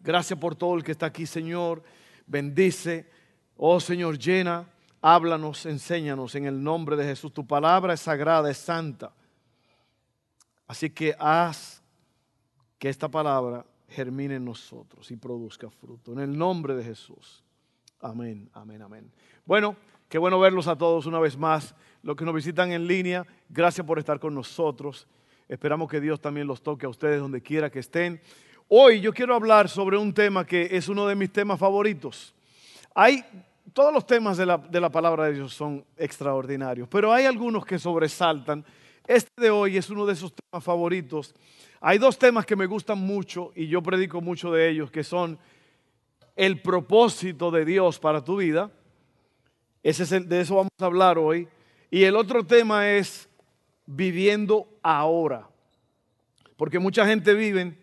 Gracias por todo el que está aquí, Señor. Bendice. Oh Señor, llena, háblanos, enséñanos en el nombre de Jesús. Tu palabra es sagrada, es santa. Así que haz que esta palabra germine en nosotros y produzca fruto. En el nombre de Jesús. Amén, amén, amén. Bueno, qué bueno verlos a todos una vez más. Los que nos visitan en línea, gracias por estar con nosotros. Esperamos que Dios también los toque a ustedes donde quiera que estén. Hoy yo quiero hablar sobre un tema que es uno de mis temas favoritos. Hay, todos los temas de la, de la palabra de Dios son extraordinarios, pero hay algunos que sobresaltan. Este de hoy es uno de esos temas favoritos. Hay dos temas que me gustan mucho y yo predico mucho de ellos, que son el propósito de Dios para tu vida. Es de eso vamos a hablar hoy. Y el otro tema es viviendo ahora. Porque mucha gente vive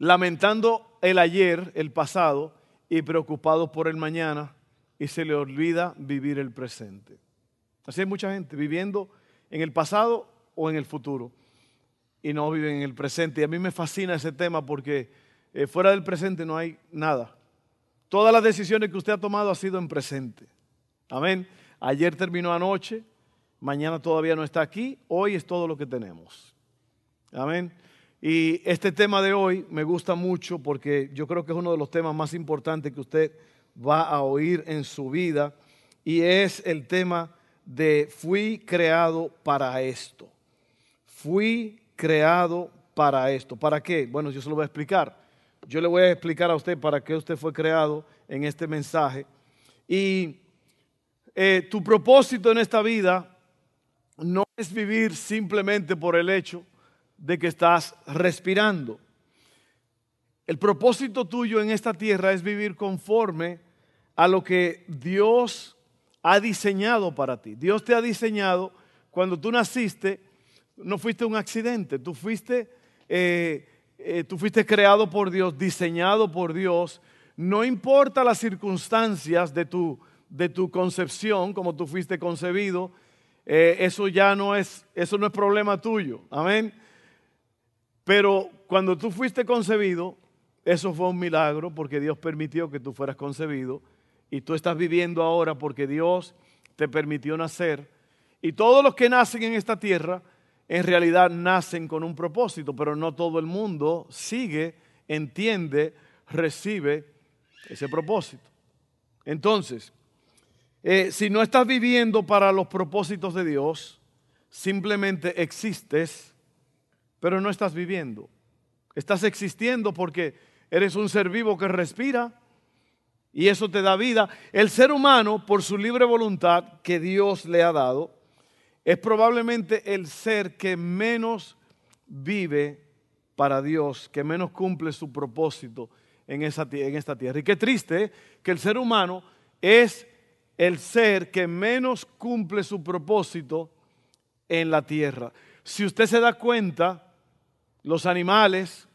lamentando el ayer, el pasado, y preocupado por el mañana, y se le olvida vivir el presente. Así hay mucha gente viviendo en el pasado o en el futuro, y no viven en el presente. Y a mí me fascina ese tema porque eh, fuera del presente no hay nada. Todas las decisiones que usted ha tomado ha sido en presente. Amén. Ayer terminó anoche, mañana todavía no está aquí, hoy es todo lo que tenemos. Amén. Y este tema de hoy me gusta mucho porque yo creo que es uno de los temas más importantes que usted va a oír en su vida y es el tema de fui creado para esto. Fui creado para esto. ¿Para qué? Bueno, yo se lo voy a explicar. Yo le voy a explicar a usted para qué usted fue creado en este mensaje. Y eh, tu propósito en esta vida no es vivir simplemente por el hecho de que estás respirando. El propósito tuyo en esta tierra es vivir conforme a lo que Dios ha diseñado para ti. Dios te ha diseñado, cuando tú naciste, no fuiste un accidente, tú fuiste, eh, eh, tú fuiste creado por Dios, diseñado por Dios. No importa las circunstancias de tu, de tu concepción, como tú fuiste concebido, eh, eso ya no es, eso no es problema tuyo. Amén. Pero cuando tú fuiste concebido, eso fue un milagro porque Dios permitió que tú fueras concebido y tú estás viviendo ahora porque Dios te permitió nacer. Y todos los que nacen en esta tierra en realidad nacen con un propósito, pero no todo el mundo sigue, entiende, recibe ese propósito. Entonces, eh, si no estás viviendo para los propósitos de Dios, simplemente existes pero no estás viviendo. Estás existiendo porque eres un ser vivo que respira y eso te da vida. El ser humano, por su libre voluntad que Dios le ha dado, es probablemente el ser que menos vive para Dios, que menos cumple su propósito en, esta tierra. Y qué triste que el ser humano es el ser que menos cumple su propósito en la tierra. Si usted se da cuenta, los animales,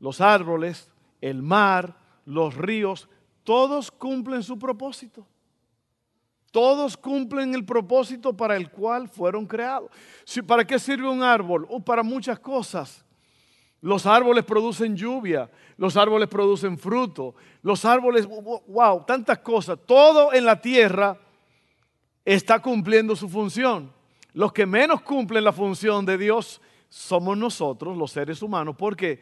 los árboles, el mar, los ríos, todos cumplen su propósito. Todos cumplen el propósito para el cual fueron creados. ¿Para qué sirve un árbol? Oh, para muchas cosas. Los árboles producen lluvia, los árboles producen fruto, los árboles, wow, tantas cosas. Todo en la tierra está cumpliendo su función. Los que menos cumplen la función de Dios somos nosotros, los seres humanos, porque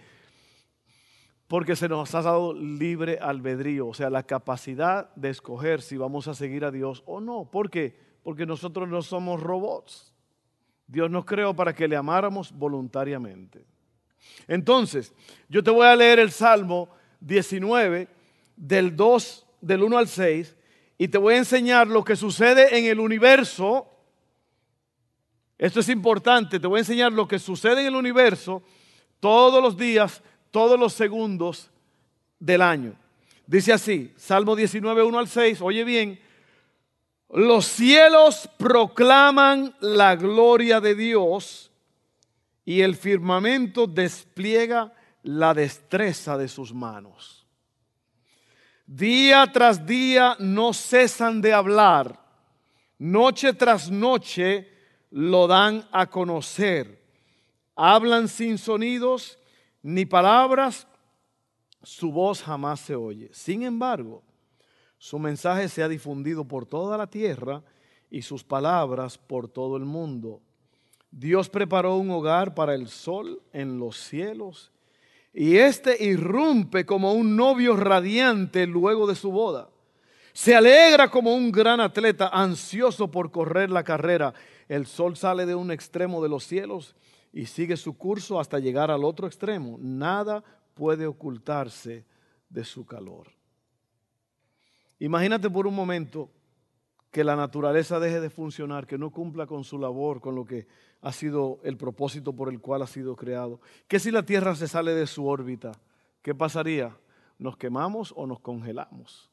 porque se nos ha dado libre albedrío, o sea, la capacidad de escoger si vamos a seguir a Dios o no. ¿Por qué? Porque nosotros no somos robots. Dios nos creó para que le amáramos voluntariamente. Entonces, yo te voy a leer el Salmo 19 del 2 del 1 al 6 y te voy a enseñar lo que sucede en el universo esto es importante, te voy a enseñar lo que sucede en el universo todos los días, todos los segundos, del año. Dice así, Salmo 19, 1 al 6, oye bien, los cielos proclaman la gloria de Dios y el firmamento despliega la destreza de sus manos. Día tras día no cesan de hablar, noche tras noche lo dan a conocer. Hablan sin sonidos ni palabras, su voz jamás se oye. Sin embargo, su mensaje se ha difundido por toda la tierra y sus palabras por todo el mundo. Dios preparó un hogar para el sol en los cielos y éste irrumpe como un novio radiante luego de su boda. Se alegra como un gran atleta ansioso por correr la carrera. El sol sale de un extremo de los cielos y sigue su curso hasta llegar al otro extremo. Nada puede ocultarse de su calor. Imagínate por un momento que la naturaleza deje de funcionar, que no cumpla con su labor, con lo que ha sido el propósito por el cual ha sido creado. ¿Qué si la Tierra se sale de su órbita? ¿Qué pasaría? ¿Nos quemamos o nos congelamos?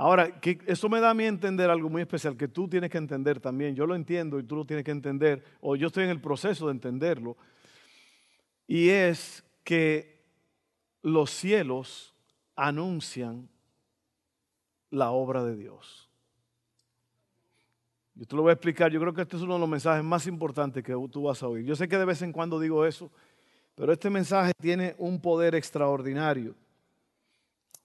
Ahora, que eso me da a mí entender algo muy especial que tú tienes que entender también. Yo lo entiendo y tú lo tienes que entender, o yo estoy en el proceso de entenderlo. Y es que los cielos anuncian la obra de Dios. Yo te lo voy a explicar, yo creo que este es uno de los mensajes más importantes que tú vas a oír. Yo sé que de vez en cuando digo eso, pero este mensaje tiene un poder extraordinario.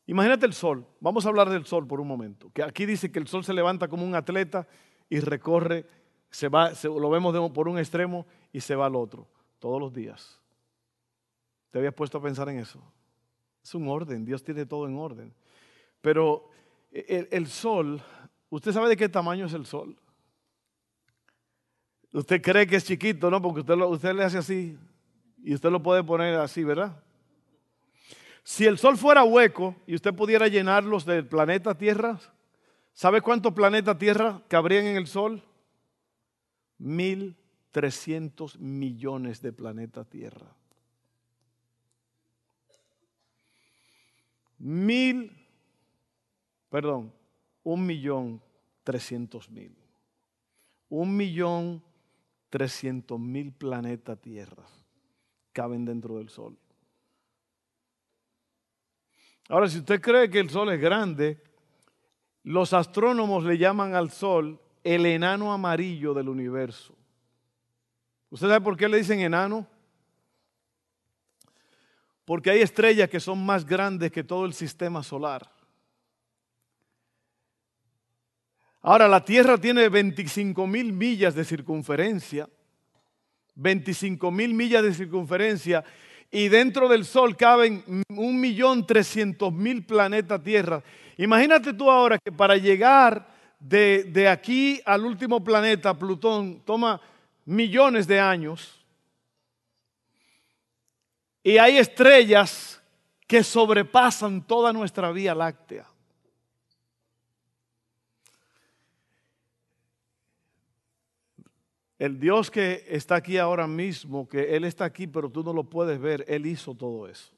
Imagínate el sol, vamos a hablar del sol por un momento, que aquí dice que el sol se levanta como un atleta y recorre, se va, lo vemos por un extremo y se va al otro, todos los días. ¿Te habías puesto a pensar en eso? Es un orden, Dios tiene todo en orden. Pero el, sol, ¿usted sabe de qué tamaño es el sol? Usted cree que es chiquito, ¿no? Porque usted, usted le hace así y usted lo puede poner así, ¿verdad? Si el sol fuera hueco y usted pudiera llenarlos del planeta Tierra, ¿sabe cuántos planetas Tierra cabrían en el sol? Mil trescientos millones de planetas Tierra. Mil perdón, un millón trescientos mil. Un millón trescientos mil planetas Tierra caben dentro del Sol. Ahora, si usted cree que el Sol es grande, los astrónomos le llaman al Sol el enano amarillo del universo. ¿Usted sabe por qué le dicen enano? Porque hay estrellas que son más grandes que todo el sistema solar. Ahora, la Tierra tiene 25 mil millas de circunferencia, 25 mil millas de circunferencia, y dentro del Sol caben un millón trescientos mil planetas Tierra. Imagínate tú ahora que para llegar de, de aquí al último planeta, Plutón, toma millones de años. Y hay estrellas que sobrepasan toda nuestra Vía Láctea. El Dios que está aquí ahora mismo, que Él está aquí, pero tú no lo puedes ver, Él hizo todo eso.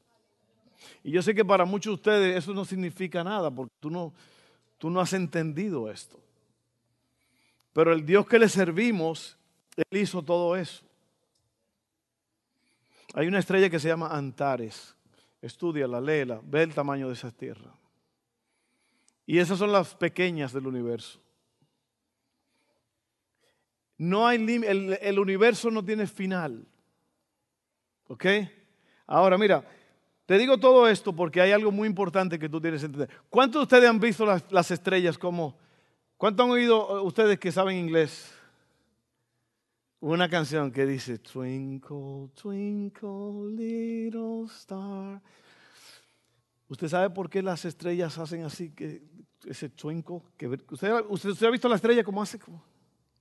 Y yo sé que para muchos de ustedes eso no significa nada, porque tú no, tú no has entendido esto. Pero el Dios que le servimos, Él hizo todo eso. Hay una estrella que se llama Antares. Estudiala, léela, ve el tamaño de esa tierra. Y esas son las pequeñas del universo. No hay el, el universo no tiene final. ¿Ok? Ahora mira, te digo todo esto porque hay algo muy importante que tú tienes que entender. ¿Cuántos de ustedes han visto las, estrellas como... ¿Cuántos han oído ustedes que saben inglés? Una canción que dice Twinkle, twinkle, little star. ¿Usted sabe por qué las estrellas hacen así? Que, ese twinkle. Que, ¿usted, ha visto la estrella como hace? Como,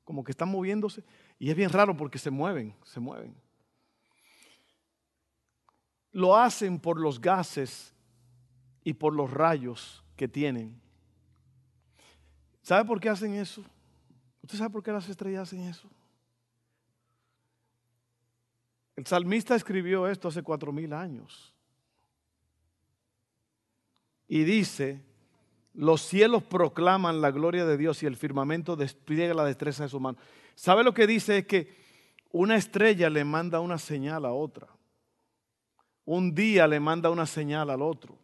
como que están moviéndose. Y es bien raro porque se mueven, se mueven. Lo hacen por los gases y por los rayos que tienen. ¿Sabe por qué hacen eso? ¿Usted sabe por qué las estrellas hacen eso? El salmista escribió esto hace cuatro mil años. y dice, los cielos proclaman la gloria de Dios y el firmamento despliega la destreza de su mano. ¿Sabe lo que dice? Es que una estrella le manda una señal a otra. Un día le manda una señal al otro.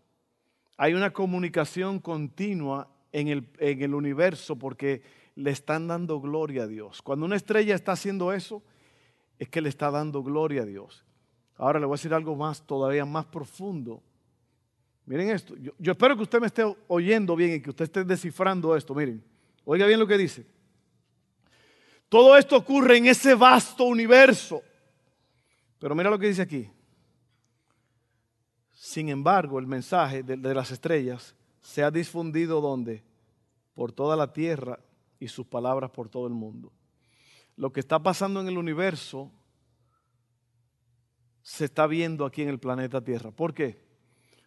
Hay una comunicación continua en el, en el universo porque le están dando gloria a Dios. Cuando una estrella está haciendo eso, es que le está dando gloria a Dios. Ahora le voy a decir algo más, todavía más profundo. Miren esto. Yo, espero que usted me esté oyendo bien y que usted esté descifrando esto. Miren, oiga bien lo que dice. Todo esto ocurre en ese vasto universo. Pero mira lo que dice aquí. Sin embargo, el mensaje de, de las estrellas se ha difundido donde? Por toda la tierra y sus palabras por todo el mundo. Lo que está pasando en el universo se está viendo aquí en el planeta Tierra. ¿Por qué?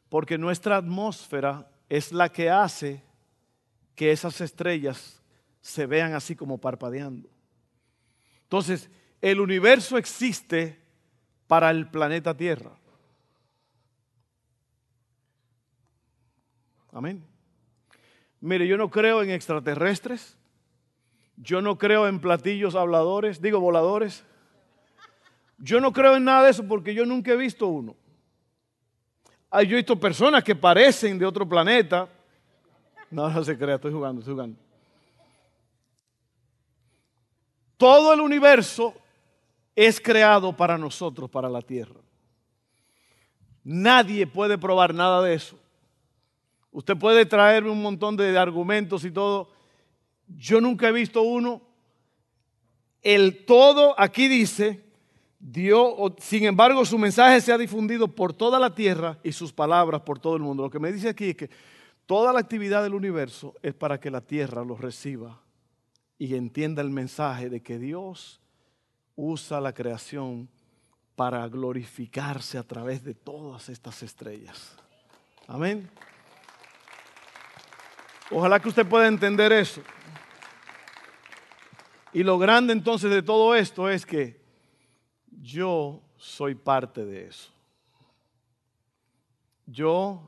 Porque nuestra atmósfera es la que hace que esas estrellas se vean así como parpadeando. Entonces, el universo existe para el planeta Tierra. Amén. Mire, yo no creo en extraterrestres. Yo no creo en platillos habladores, digo voladores. Yo no creo en nada de eso porque yo nunca he visto uno. Yo he visto personas que parecen de otro planeta. No, no se crea, estoy jugando, estoy jugando. Todo el universo es creado para nosotros, para la tierra. Nadie puede probar nada de eso. Usted puede traerme un montón de argumentos y todo. Yo nunca he visto uno. El todo aquí dice, Dios, sin embargo, su mensaje se ha difundido por toda la tierra y sus palabras por todo el mundo. Lo que me dice aquí es que toda la actividad del universo es para que la tierra lo reciba y entienda el mensaje de que Dios usa la creación para glorificarse a través de todas estas estrellas. Amén. Ojalá que usted pueda entender eso. Y lo grande entonces de todo esto es que yo soy parte de eso. Yo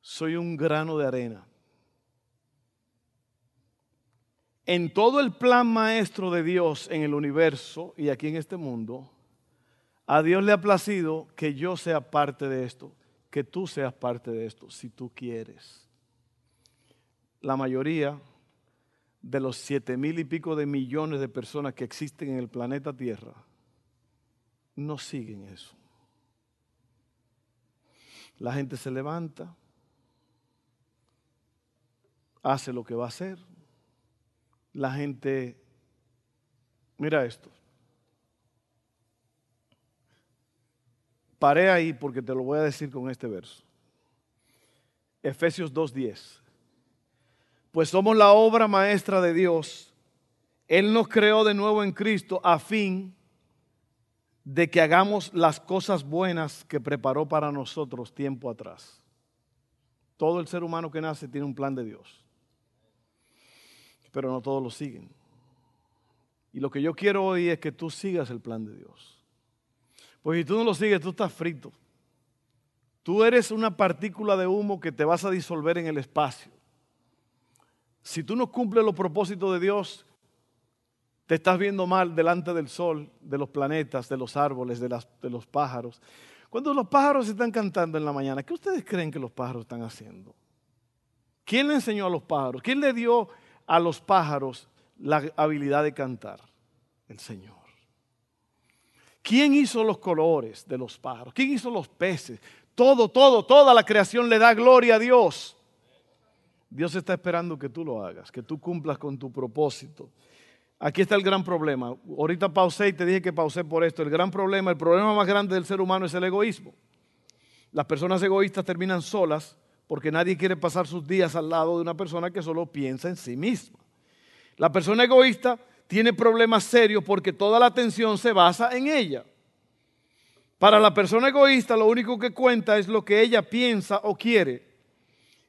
soy un grano de arena. En todo el plan maestro de Dios en el universo y aquí en este mundo, a Dios le ha placido que yo sea parte de esto, que tú seas parte de esto, si tú quieres la mayoría de los siete mil y pico de millones de personas que existen en el planeta Tierra no siguen eso. La gente se levanta, hace lo que va a hacer. La gente, mira esto. Paré ahí porque te lo voy a decir con este verso. Efesios 2.10 pues somos la obra maestra de Dios. Él nos creó de nuevo en Cristo a fin de que hagamos las cosas buenas que preparó para nosotros tiempo atrás. Todo el ser humano que nace tiene un plan de Dios, pero no todos lo siguen. Y lo que yo quiero hoy es que tú sigas el plan de Dios. Pues si tú no lo sigues, tú estás frito. Tú eres una partícula de humo que te vas a disolver en el espacio. Si tú no cumples los propósitos de Dios, te estás viendo mal delante del sol, de los planetas, de los árboles, de, los pájaros. Cuando los pájaros están cantando en la mañana, ¿qué ustedes creen que los pájaros están haciendo? ¿Quién le enseñó a los pájaros? ¿Quién le dio a los pájaros la habilidad de cantar? El Señor. ¿Quién hizo los colores de los pájaros? ¿Quién hizo los peces? Todo, todo, toda la creación le da gloria a Dios. Dios está esperando que tú lo hagas, que tú cumplas con tu propósito. Aquí está el gran problema. Ahorita pausé y te dije que pausé por esto. El gran problema, el problema más grande del ser humano es el egoísmo. Las personas egoístas terminan solas porque nadie quiere pasar sus días al lado de una persona que solo piensa en sí misma. La persona egoísta tiene problemas serios porque toda la atención se basa en ella. Para la persona egoísta lo único que cuenta es lo que ella piensa o quiere.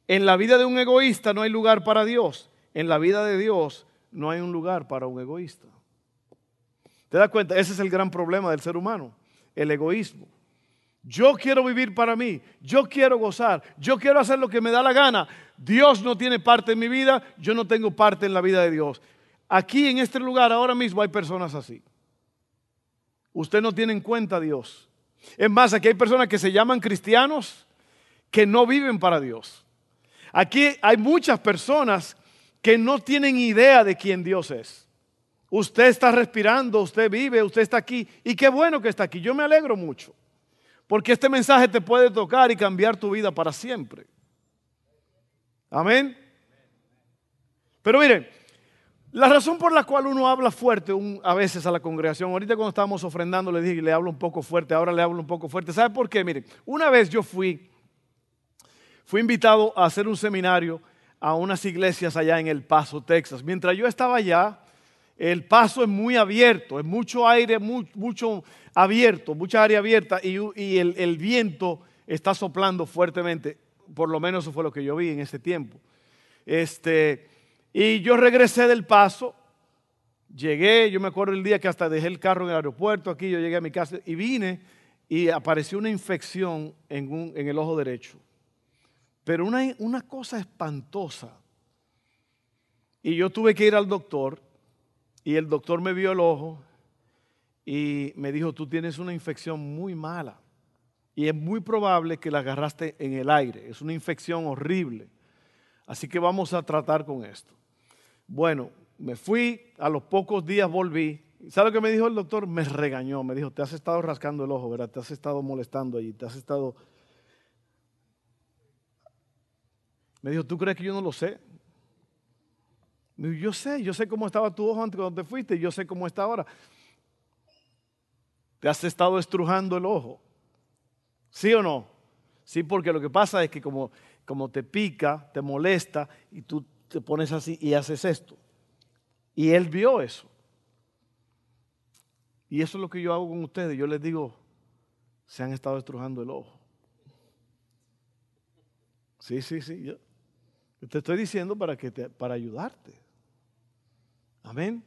En la vida de un egoísta no hay lugar para Dios. En la vida de Dios no hay un lugar para un egoísta. ¿Te das cuenta? Ese es el gran problema del ser humano, el egoísmo. Yo quiero vivir para mí, yo quiero gozar, yo quiero hacer lo que me da la gana. Dios no tiene parte en mi vida, yo no tengo parte en la vida de Dios. Aquí en este lugar ahora mismo hay personas así. Usted no tiene en cuenta a Dios. Es más, aquí hay personas que se llaman cristianos que no viven para Dios. Aquí hay muchas personas que no tienen idea de quién Dios es. Usted está respirando, usted vive, usted está aquí. Y qué bueno que está aquí. Yo me alegro mucho. Porque este mensaje te puede tocar y cambiar tu vida para siempre. Amén. Pero miren, la razón por la cual uno habla fuerte a veces a la congregación, ahorita cuando estábamos ofrendando le dije, le hablo un poco fuerte, ahora le hablo un poco fuerte. ¿Sabe por qué? Miren, una vez yo fui, fui invitado a hacer un seminario a unas iglesias allá en El Paso, Texas. Mientras yo estaba allá, el paso es muy abierto, es mucho aire, mucho abierto, mucha área abierta y, el, viento está soplando fuertemente. Por lo menos eso fue lo que yo vi en ese tiempo. Este, y yo regresé del paso, llegué, yo me acuerdo el día que hasta dejé el carro en el aeropuerto, aquí yo llegué a mi casa y vine y apareció una infección en, el ojo derecho. Pero una, una cosa espantosa. Y yo tuve que ir al doctor y el doctor me vio el ojo y me dijo, tú tienes una infección muy mala. Y es muy probable que la agarraste en el aire. Es una infección horrible. Así que vamos a tratar con esto. Bueno, me fui, a los pocos días volví. ¿Sabe lo que me dijo el doctor? Me regañó, me dijo, te has estado rascando el ojo, ¿verdad? Te has estado molestando allí, te has estado... Me dijo, ¿tú crees que yo no lo sé? Yo sé, yo sé cómo estaba tu ojo antes cuando te fuiste, yo sé cómo está ahora. Te has estado estrujando el ojo. ¿Sí o no? Sí, porque lo que pasa es que como, como te pica, te molesta y tú te pones así y haces esto. Y él vio eso. Y eso es lo que yo hago con ustedes. Yo les digo, se han estado estrujando el ojo. Sí, sí, sí. Yo te estoy diciendo para, que te, para ayudarte. Amén.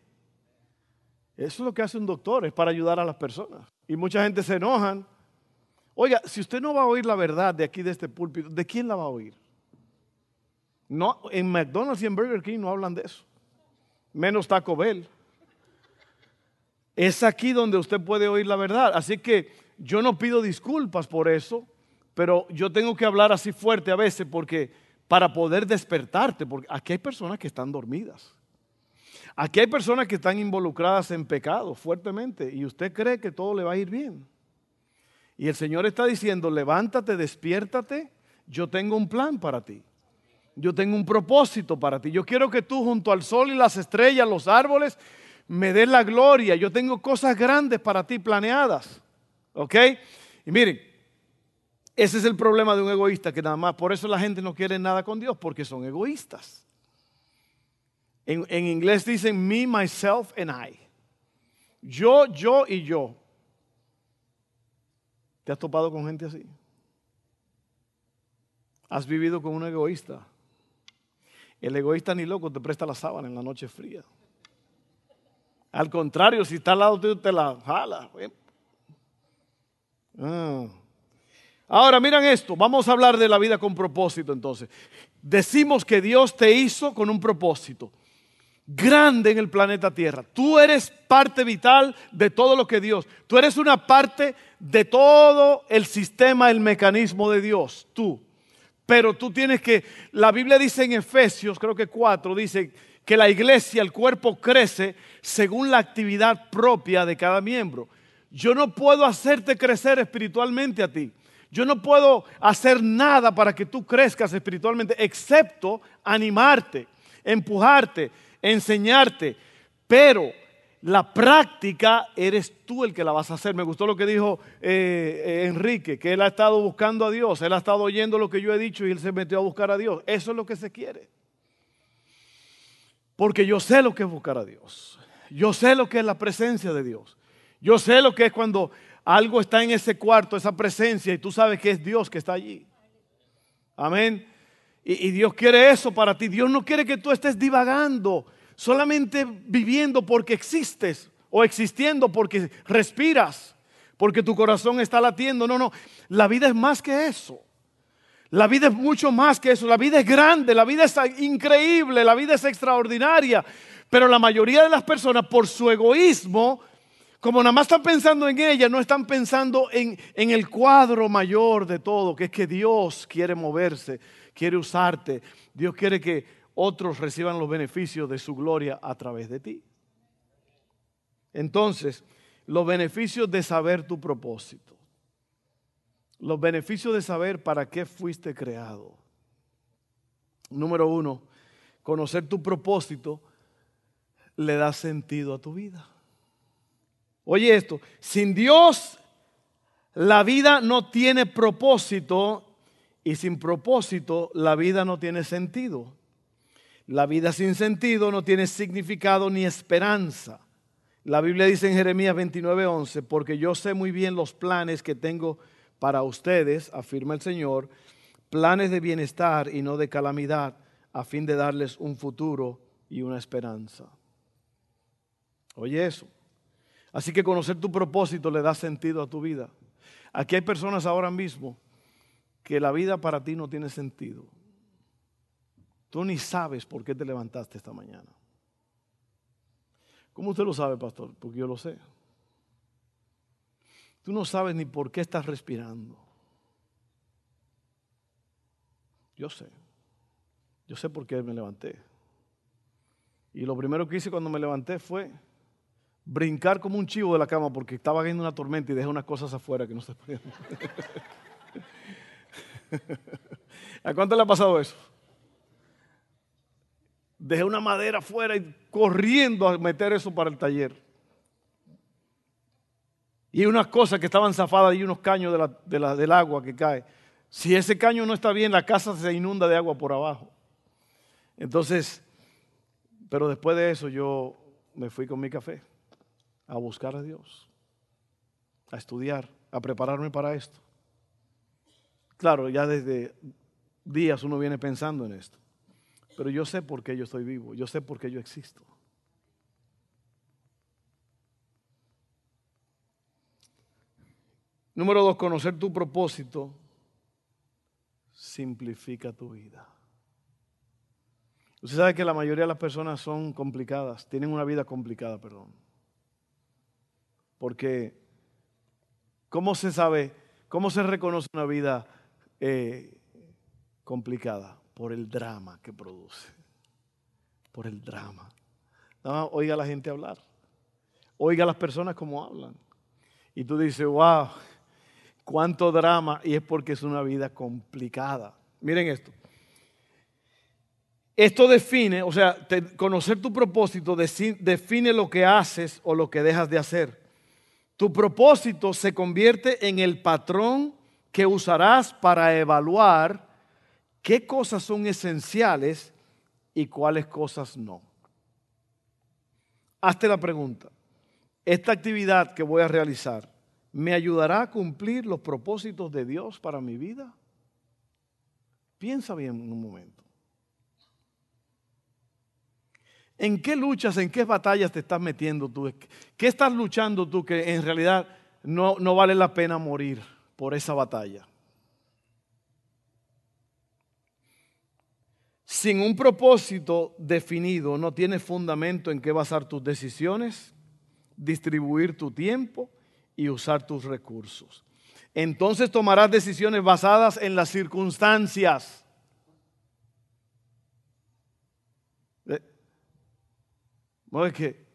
Eso es lo que hace un doctor, es para ayudar a las personas. Y mucha gente se enojan. Oiga, si usted no va a oír la verdad de aquí, de este púlpito, ¿de quién la va a oír? No, en McDonald's y en Burger King no hablan de eso. Menos Taco Bell. Es aquí donde usted puede oír la verdad. Así que yo no pido disculpas por eso, pero yo tengo que hablar así fuerte a veces porque para poder despertarte, porque aquí hay personas que están dormidas. Aquí hay personas que están involucradas en pecado fuertemente y usted cree que todo le va a ir bien. Y el Señor está diciendo, levántate, despiértate, yo tengo un plan para ti. Yo tengo un propósito para ti. Yo quiero que tú junto al sol y las estrellas, los árboles, me des la gloria. Yo tengo cosas grandes para ti planeadas. ¿Ok? Y miren, ese es el problema de un egoísta, que nada más, por eso la gente no quiere nada con Dios, porque son egoístas. En, inglés dicen me, myself and I. Yo, yo y yo. ¿Te has topado con gente así? ¿Has vivido con un egoísta? El egoísta ni loco te presta la sábana en la noche fría. Al contrario, si está al lado tuyo, te la jala. Ahora, miran esto. Vamos a hablar de la vida con propósito entonces. Decimos que Dios te hizo con un propósito grande en el planeta Tierra. Tú eres parte vital de todo lo que Dios. Tú eres una parte de todo el sistema, el mecanismo de Dios. Tú. Pero tú tienes que, la Biblia dice en Efesios, creo que 4, dice que la iglesia, el cuerpo crece según la actividad propia de cada miembro. Yo no puedo hacerte crecer espiritualmente a ti. Yo no puedo hacer nada para que tú crezcas espiritualmente, excepto animarte, empujarte, enseñarte, pero la práctica eres tú el que la vas a hacer. Me gustó lo que dijo eh, eh, Enrique, que él ha estado buscando a Dios, él ha estado oyendo lo que yo he dicho y él se metió a buscar a Dios. Eso es lo que se quiere. Porque yo sé lo que es buscar a Dios. Yo sé lo que es la presencia de Dios. Yo sé lo que es cuando algo está en ese cuarto, esa presencia, y tú sabes que es Dios que está allí. Amén. Y, Dios quiere eso para ti. Dios no quiere que tú estés divagando, solamente viviendo porque existes o existiendo porque respiras. porque tu corazón está latiendo. No, no, la vida es más que eso. La vida es mucho más que eso. La vida es grande, la vida es increíble, la vida es extraordinaria. Pero la mayoría de las personas, por su egoísmo, como nada más están pensando en ella, no están pensando en, en, el cuadro mayor de todo, que es que Dios quiere moverse, quiere usarte. Dios quiere que otros reciban los beneficios de su gloria a través de ti. Entonces, los beneficios de saber tu propósito. Los beneficios de saber para qué fuiste creado. Número uno, conocer tu propósito le da sentido a tu vida. Oye esto, sin Dios la vida no tiene propósito y sin propósito la vida no tiene sentido. La vida sin sentido no tiene significado ni esperanza. La Biblia dice en Jeremías 29:11, porque yo sé muy bien los planes que tengo para ustedes, afirma el Señor, planes de bienestar y no de calamidad, a fin de darles un futuro y una esperanza. Oye eso. Así que conocer tu propósito le da sentido a tu vida. Aquí hay personas ahora mismo que la vida para ti no tiene sentido. Tú ni sabes por qué te levantaste esta mañana. ¿Cómo usted lo sabe, pastor? Porque yo lo sé. Tú no sabes ni por qué estás respirando. Yo sé. Yo sé por qué me levanté. Y lo primero que hice cuando me levanté fue brincar como un chivo de la cama porque estaba viendo una tormenta y dejé unas cosas afuera que no se podían. ¿A cuánto le ha pasado eso? dejé una madera afuera y corriendo a meter eso para el taller. Y unas cosas que estaban zafadas y unos caños del agua que cae. Si ese caño no está bien, la casa se inunda de agua por abajo. Entonces, pero después de eso yo me fui con mi café a buscar a Dios, a estudiar, a prepararme para esto. Claro, ya desde días uno viene pensando en esto. Pero yo sé por qué yo estoy vivo, yo sé por qué yo existo. Número dos, conocer tu propósito simplifica tu vida. Usted sabe que la mayoría de las personas son complicadas, tienen una vida complicada, perdón. Porque, ¿cómo se sabe, cómo se reconoce una vida eh, complicada? por el drama que produce. Por el drama. oiga a la gente hablar. Oiga a las personas como hablan. Y tú dices, wow, cuánto drama. Y es porque es una vida complicada. Miren esto. Esto define, o sea, conocer tu propósito define lo que haces o lo que dejas de hacer. Tu propósito se convierte en el patrón que usarás para evaluar qué cosas son esenciales y cuáles cosas no. Hazte la pregunta, ¿esta actividad que voy a realizar me ayudará a cumplir los propósitos de Dios para mi vida? Piensa bien un momento. ¿En qué luchas, en qué batallas te estás metiendo tú? ¿Qué estás luchando tú que en realidad no, no vale la pena morir por esa batalla? sin un propósito definido, no tienes fundamento en qué basar tus decisiones, distribuir tu tiempo y usar tus recursos. Entonces tomarás decisiones basadas en las circunstancias. No es que,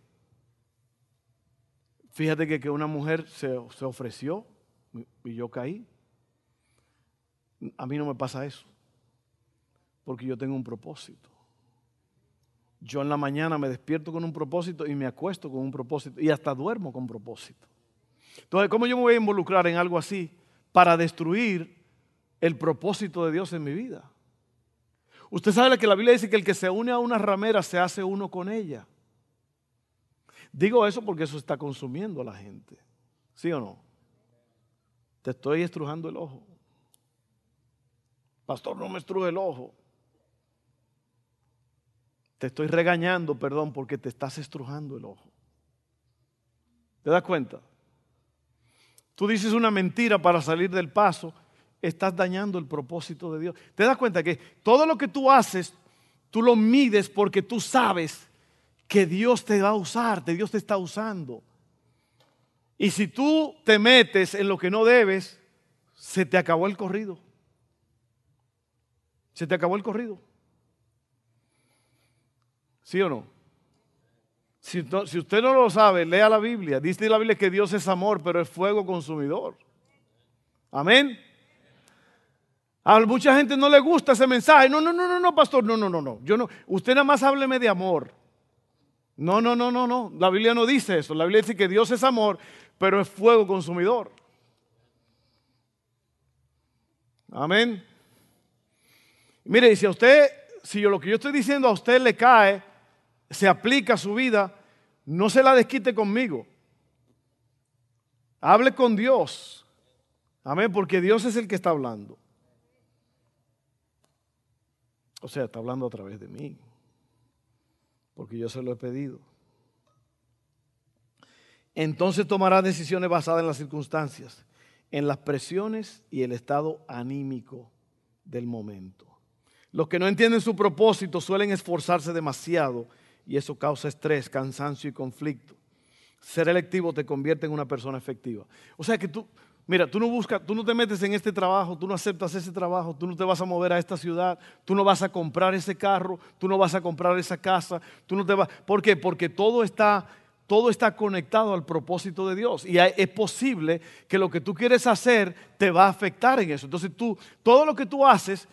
fíjate que, que una mujer se, se ofreció y yo caí. A mí no me pasa eso. Porque yo tengo un propósito. Yo en la mañana me despierto con un propósito y me acuesto con un propósito y hasta duermo con propósito. Entonces, ¿cómo yo me voy a involucrar en algo así para destruir el propósito de Dios en mi vida? Usted sabe que la Biblia dice que el que se une a una ramera se hace uno con ella. Digo eso porque eso está consumiendo a la gente. ¿Sí o no? Te estoy estrujando el ojo. Pastor, no me estruje el ojo. Te estoy regañando, perdón, porque te estás estrujando el ojo. ¿Te das cuenta? tú dices una mentira para salir del paso, estás dañando el propósito de Dios. ¿Te das cuenta que todo lo que tú haces, tú lo mides porque tú sabes que Dios te va a usar, que Dios te está usando? Y si tú te metes en lo que no debes, se te acabó el corrido. Se te acabó el corrido. ¿Sí o no? Si, usted no lo sabe, lea la Biblia. Dice la Biblia que Dios es amor, pero es fuego consumidor. Amén. A mucha gente no le gusta ese mensaje. No, no, no, no, no, pastor. No, no, no, no. Yo no. Usted nada más hábleme de amor. No, no, no, no, no. La Biblia no dice eso. La Biblia dice que Dios es amor, pero es fuego consumidor. Amén. Mire, y si a usted, si lo que yo estoy diciendo a usted le cae, se aplica a su vida, no se la desquite conmigo. Hable con Dios. Amén, porque Dios es el que está hablando. O sea, está hablando a través de mí. Porque yo se lo he pedido. Entonces tomará decisiones basadas en las circunstancias, en las presiones y el estado anímico del momento. Los que no entienden su propósito suelen esforzarse demasiado y eso causa estrés, cansancio y conflicto. Ser electivo te convierte en una persona efectiva. O sea que tú, mira, tú no buscas, tú no te metes en este trabajo, tú no aceptas ese trabajo, tú no te vas a mover a esta ciudad, tú no vas a comprar ese carro, tú no vas a comprar esa casa, tú no te vas. ¿Por qué? Porque todo está todo está conectado al propósito de Dios. Y es posible que lo que tú quieres hacer te va a afectar en eso. Entonces tú, todo lo que tú haces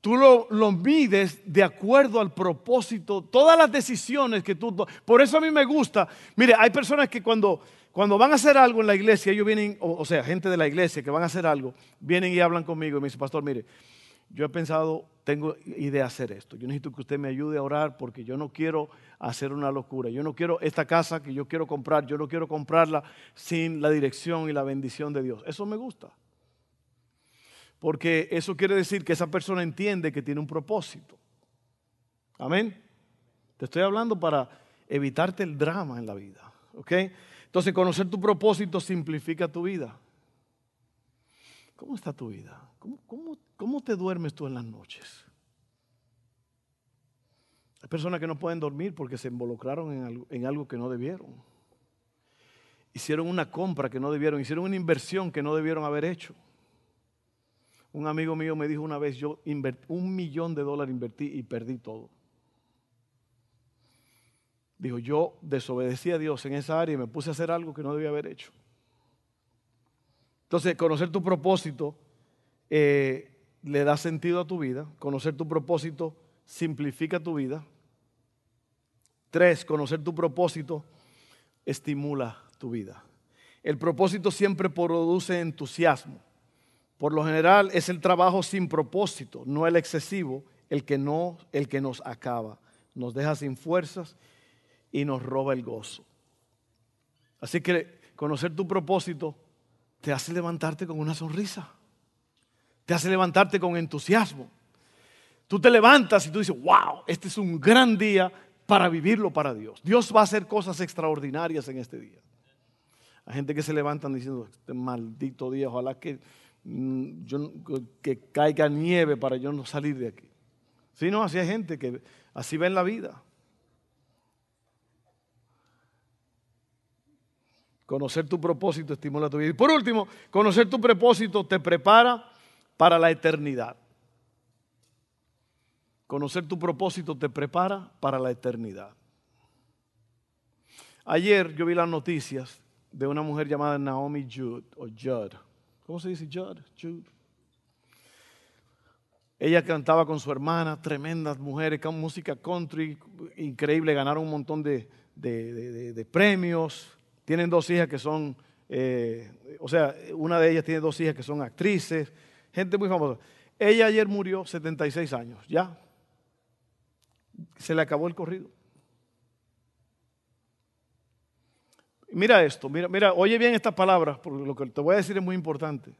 Tú lo, mides de acuerdo al propósito, todas las decisiones que tú... Por eso a mí me gusta. Mire, hay personas que cuando, cuando van a hacer algo en la iglesia, ellos vienen, o, sea, gente de la iglesia que van a hacer algo, vienen y hablan conmigo y me dicen, pastor, mire, yo he pensado, tengo idea de hacer esto. Yo necesito que usted me ayude a orar porque yo no quiero hacer una locura. Yo no quiero esta casa que yo quiero comprar, yo no quiero comprarla sin la dirección y la bendición de Dios. Eso me gusta. Porque eso quiere decir que esa persona entiende que tiene un propósito. Amén. Te estoy hablando para evitarte el drama en la vida. ¿Ok? Entonces, conocer tu propósito simplifica tu vida. ¿Cómo está tu vida? ¿Cómo, te duermes tú en las noches? Hay personas que no pueden dormir porque se involucraron en algo, en algo que no debieron. Hicieron una compra que no debieron, hicieron una inversión que no debieron haber hecho. Un amigo mío me dijo una vez, yo un millón de dólares invertí y perdí todo. Dijo, yo desobedecí a Dios en esa área y me puse a hacer algo que no debía haber hecho. Entonces, conocer tu propósito eh, le da sentido a tu vida. Conocer tu propósito simplifica tu vida. Tres, conocer tu propósito estimula tu vida. El propósito siempre produce entusiasmo. Por lo general es el trabajo sin propósito, no el excesivo, el que, no, el que nos acaba, nos deja sin fuerzas y nos roba el gozo. Así que conocer tu propósito te hace levantarte con una sonrisa, te hace levantarte con entusiasmo. Tú te levantas y tú dices, wow, este es un gran día para vivirlo para Dios. Dios va a hacer cosas extraordinarias en este día. Hay gente que se levantan diciendo, este maldito día, ojalá que Mm, que caiga nieve para yo no salir de aquí. Si no, así hay gente que así ven la vida. Conocer tu propósito estimula tu vida. Y por último, conocer tu propósito te prepara para la eternidad. Conocer tu propósito te prepara para la eternidad. Ayer yo vi las noticias de una mujer llamada Naomi Judd o Judd ¿Cómo se dice? Judd. Ella cantaba con su hermana, tremendas mujeres, música country, increíble, ganaron un montón de, premios. Tienen dos hijas que son, eh, o sea, una de ellas tiene dos hijas que son actrices, gente muy famosa. Ella ayer murió 76 años, ya. Se le acabó el corrido. Mira esto, mira, mira, oye bien estas palabras, porque lo que te voy a decir es muy importante.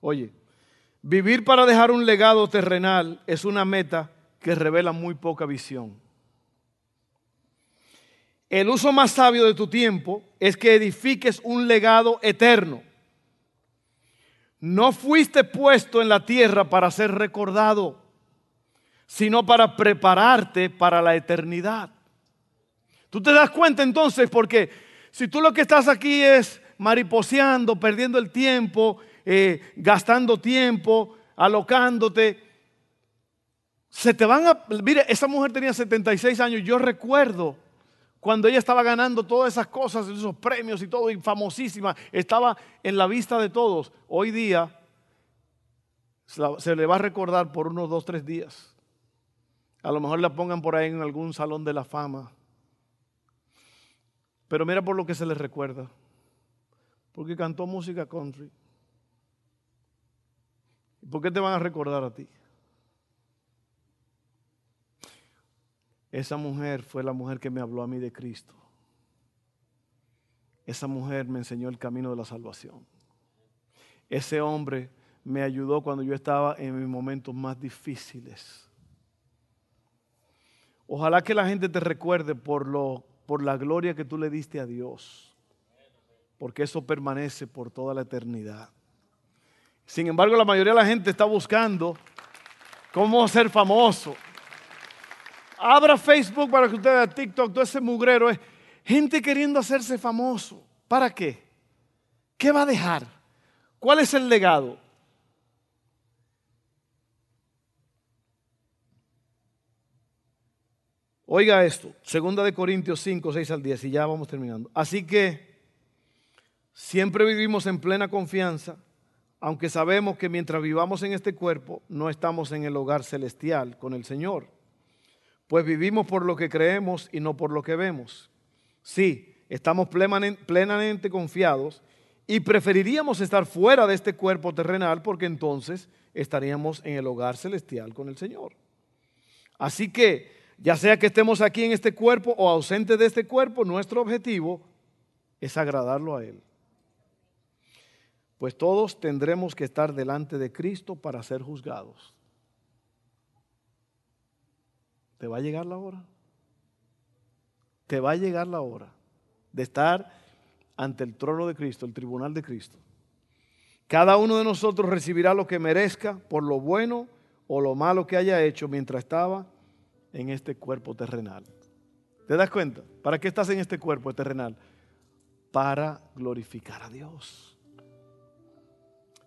Oye, vivir para dejar un legado terrenal es una meta que revela muy poca visión. El uso más sabio de tu tiempo es que edifiques un legado eterno. no fuiste puesto en la tierra para ser recordado, sino para prepararte para la eternidad. Tú te das cuenta entonces porque si tú lo que estás aquí es mariposeando, perdiendo el tiempo, eh, gastando tiempo, alocándote, se te van a... Mire, esa mujer tenía 76 años, yo recuerdo cuando ella estaba ganando todas esas cosas, esos premios y todo, y famosísima, estaba en la vista de todos. Hoy día se le va a recordar por unos dos, tres días. A lo mejor la pongan por ahí en algún salón de la fama. Pero mira por lo que se le recuerda. Porque cantó música country. ¿Y por qué te van a recordar a ti? Esa mujer fue la mujer que me habló a mí de Cristo. Esa mujer me enseñó el camino de la salvación. Ese hombre me ayudó cuando yo estaba en mis momentos más difíciles. Ojalá que la gente te recuerde por, lo, por la gloria que tú le diste a Dios, porque eso permanece por toda la eternidad. Sin embargo, la mayoría de la gente está buscando cómo ser famoso. Abra Facebook para que usted vea TikTok, todo ese mugrero. Es gente queriendo hacerse famoso. ¿Para qué? ¿Qué va a dejar? ¿Cuál es el legado? Oiga esto, segunda de Corintios 5, 6 al 10, y ya vamos terminando. Así que siempre vivimos en plena confianza, aunque sabemos que mientras vivamos en este cuerpo, no estamos en el hogar celestial con el Señor pues vivimos por lo que creemos y no por lo que vemos. Sí, estamos plenamente confiados y preferiríamos estar fuera de este cuerpo terrenal porque entonces estaríamos en el hogar celestial con el Señor. Así que, ya sea que estemos aquí en este cuerpo o ausentes de este cuerpo, nuestro objetivo es agradarlo a Él. Pues todos tendremos que estar delante de Cristo para ser juzgados. Te va a llegar la hora. Te va a llegar la hora de estar ante el trono de Cristo, el tribunal de Cristo. Cada uno de nosotros recibirá lo que merezca por lo bueno o lo malo que haya hecho mientras estaba en este cuerpo terrenal. ¿Te das cuenta? ¿Para qué estás en este cuerpo terrenal? Para glorificar a Dios.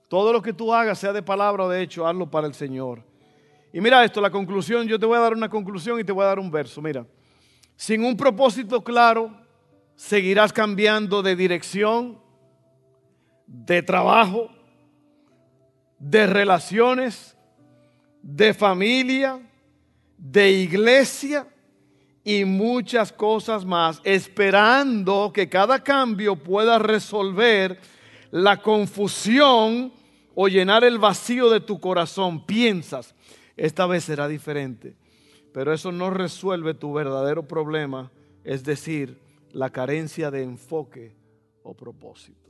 Todo lo que tú hagas, sea de palabra o de hecho, hazlo para el Señor. Y mira esto, la conclusión, yo te voy a dar una conclusión y te voy a dar un verso. Mira, sin un propósito claro, seguirás cambiando de dirección, de trabajo, de relaciones, de familia, de iglesia y muchas cosas más, esperando que cada cambio pueda resolver la confusión o llenar el vacío de tu corazón. Piensas, esta vez será diferente. Pero eso no resuelve tu verdadero problema, es decir, la carencia de enfoque o propósito.